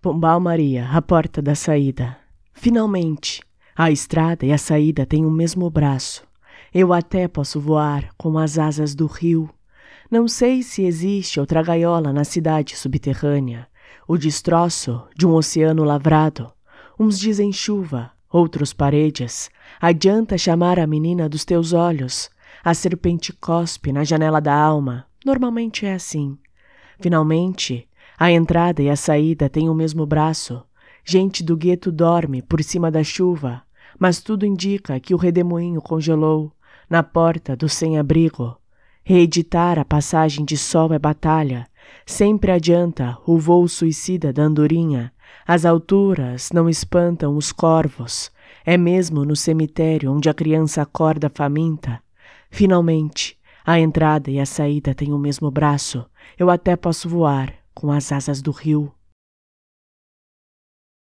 Pombal Maria, a porta da saída. Finalmente, a estrada e a saída têm o mesmo braço. Eu até posso voar com as asas do rio. Não sei se existe outra gaiola na cidade subterrânea. O destroço de um oceano lavrado. Uns dizem chuva, outros paredes. Adianta chamar a menina dos teus olhos. A serpente cospe na janela da alma. Normalmente é assim. Finalmente, a entrada e a saída têm o mesmo braço. Gente do gueto dorme por cima da chuva, mas tudo indica que o redemoinho congelou na porta do sem-abrigo. Reeditar a passagem de sol é batalha. Sempre adianta o voo suicida da andorinha. As alturas não espantam os corvos. É mesmo no cemitério onde a criança acorda faminta. Finalmente, a entrada e a saída têm o mesmo braço. Eu até posso voar com as asas do rio.